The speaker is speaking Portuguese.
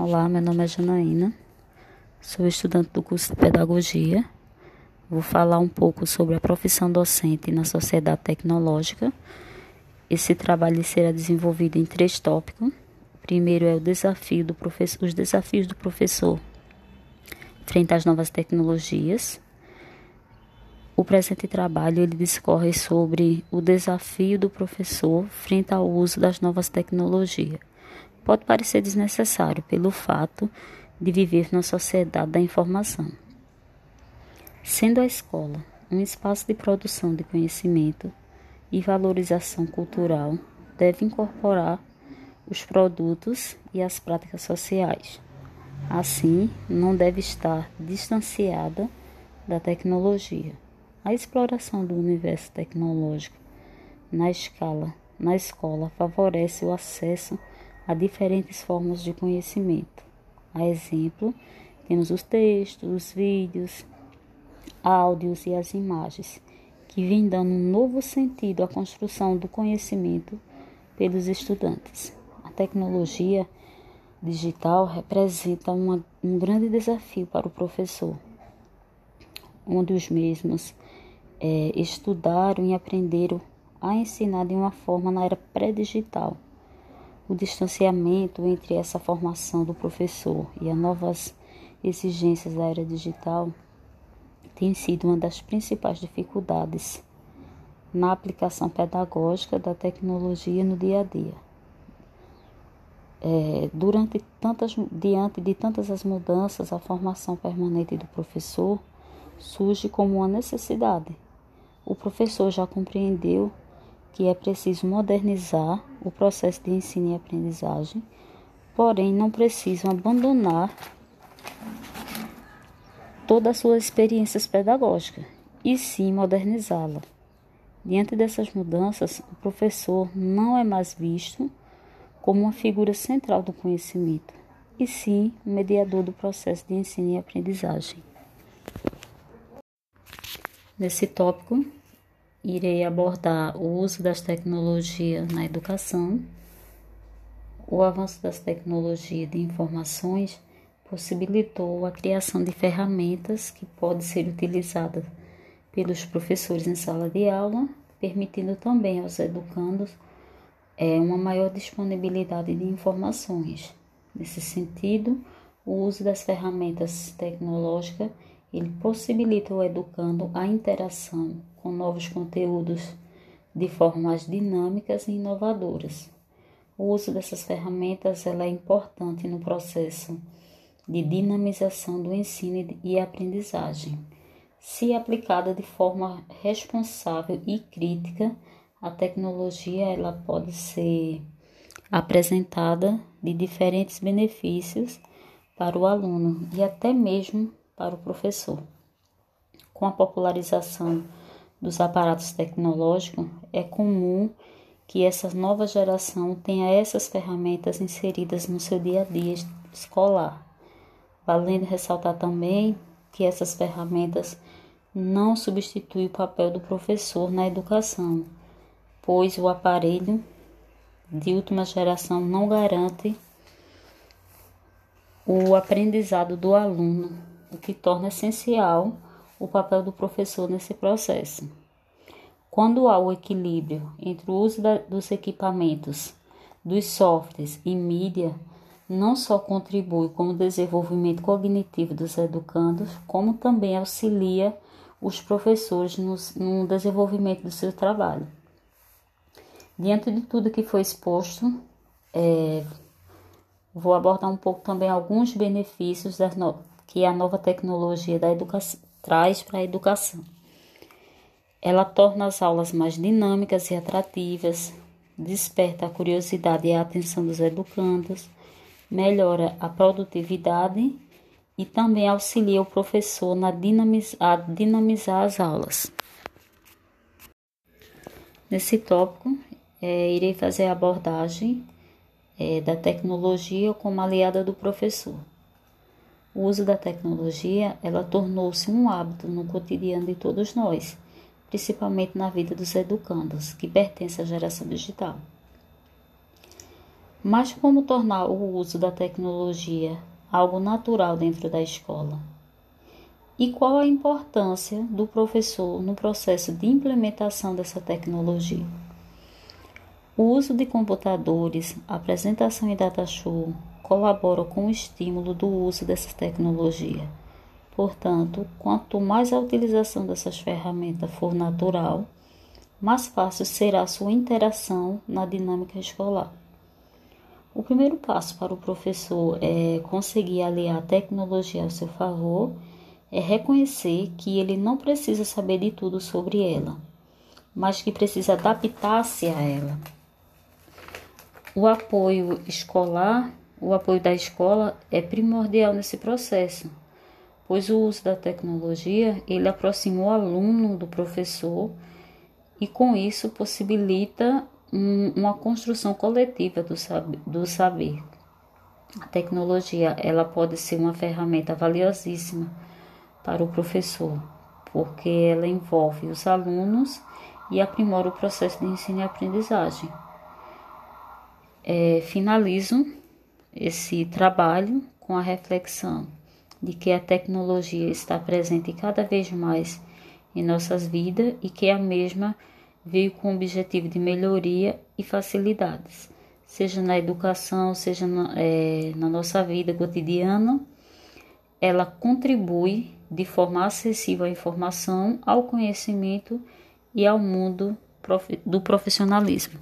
Olá, meu nome é Janaína, sou estudante do curso de Pedagogia. Vou falar um pouco sobre a profissão docente na sociedade tecnológica. Esse trabalho será desenvolvido em três tópicos. O primeiro é o desafio do professor, os desafios do professor frente às novas tecnologias. O presente trabalho ele discorre sobre o desafio do professor frente ao uso das novas tecnologias pode parecer desnecessário pelo fato de viver na sociedade da informação. Sendo a escola um espaço de produção de conhecimento e valorização cultural, deve incorporar os produtos e as práticas sociais. Assim, não deve estar distanciada da tecnologia. A exploração do universo tecnológico na escala, na escola favorece o acesso a diferentes formas de conhecimento. A exemplo, temos os textos, os vídeos, áudios e as imagens, que vêm dando um novo sentido à construção do conhecimento pelos estudantes. A tecnologia digital representa uma, um grande desafio para o professor, onde os mesmos é, estudaram e aprenderam a ensinar de uma forma na era pré-digital o distanciamento entre essa formação do professor e as novas exigências da era digital tem sido uma das principais dificuldades na aplicação pedagógica da tecnologia no dia a dia. É, durante tantas, diante de tantas as mudanças, a formação permanente do professor surge como uma necessidade. O professor já compreendeu que é preciso modernizar o processo de ensino e aprendizagem, porém não precisam abandonar todas as suas experiências pedagógicas e sim modernizá-la. Diante dessas mudanças, o professor não é mais visto como uma figura central do conhecimento, e sim o mediador do processo de ensino e aprendizagem. Nesse tópico, irei abordar o uso das tecnologias na educação. O avanço das tecnologias de informações possibilitou a criação de ferramentas que podem ser utilizadas pelos professores em sala de aula, permitindo também aos educandos é, uma maior disponibilidade de informações. Nesse sentido, o uso das ferramentas tecnológicas ele possibilita ao educando a interação com novos conteúdos de formas dinâmicas e inovadoras. O uso dessas ferramentas ela é importante no processo de dinamização do ensino e aprendizagem. Se aplicada de forma responsável e crítica, a tecnologia ela pode ser apresentada de diferentes benefícios para o aluno e até mesmo para o professor. Com a popularização dos aparatos tecnológicos, é comum que essa nova geração tenha essas ferramentas inseridas no seu dia a dia escolar. Valendo ressaltar também que essas ferramentas não substituem o papel do professor na educação, pois o aparelho de última geração não garante o aprendizado do aluno o que torna essencial o papel do professor nesse processo. Quando há o equilíbrio entre o uso da, dos equipamentos, dos softwares e mídia, não só contribui com o desenvolvimento cognitivo dos educandos, como também auxilia os professores no, no desenvolvimento do seu trabalho. Diante de tudo que foi exposto, é, vou abordar um pouco também alguns benefícios no, que a nova tecnologia da educação traz para a educação. Ela torna as aulas mais dinâmicas e atrativas, desperta a curiosidade e a atenção dos educandos, melhora a produtividade e também auxilia o professor na dinamiz a dinamizar as aulas. Nesse tópico, é, irei fazer a abordagem é, da tecnologia como aliada do professor. O uso da tecnologia, ela tornou-se um hábito no cotidiano de todos nós, principalmente na vida dos educandos, que pertencem à geração digital. Mas como tornar o uso da tecnologia algo natural dentro da escola? E qual a importância do professor no processo de implementação dessa tecnologia? O uso de computadores, apresentação e data show colaboram com o estímulo do uso dessa tecnologia. Portanto, quanto mais a utilização dessas ferramentas for natural, mais fácil será a sua interação na dinâmica escolar. O primeiro passo para o professor é conseguir aliar a tecnologia ao seu favor é reconhecer que ele não precisa saber de tudo sobre ela, mas que precisa adaptar-se a ela. O apoio escolar, o apoio da escola é primordial nesse processo, pois o uso da tecnologia ele aproxima o aluno do professor e com isso possibilita um, uma construção coletiva do, saber, do saber. A tecnologia ela pode ser uma ferramenta valiosíssima para o professor, porque ela envolve os alunos e aprimora o processo de ensino e aprendizagem. É, finalizo esse trabalho com a reflexão de que a tecnologia está presente cada vez mais em nossas vidas e que a mesma veio com o objetivo de melhoria e facilidades, seja na educação, seja na, é, na nossa vida cotidiana, ela contribui de forma acessível à informação, ao conhecimento e ao mundo do profissionalismo.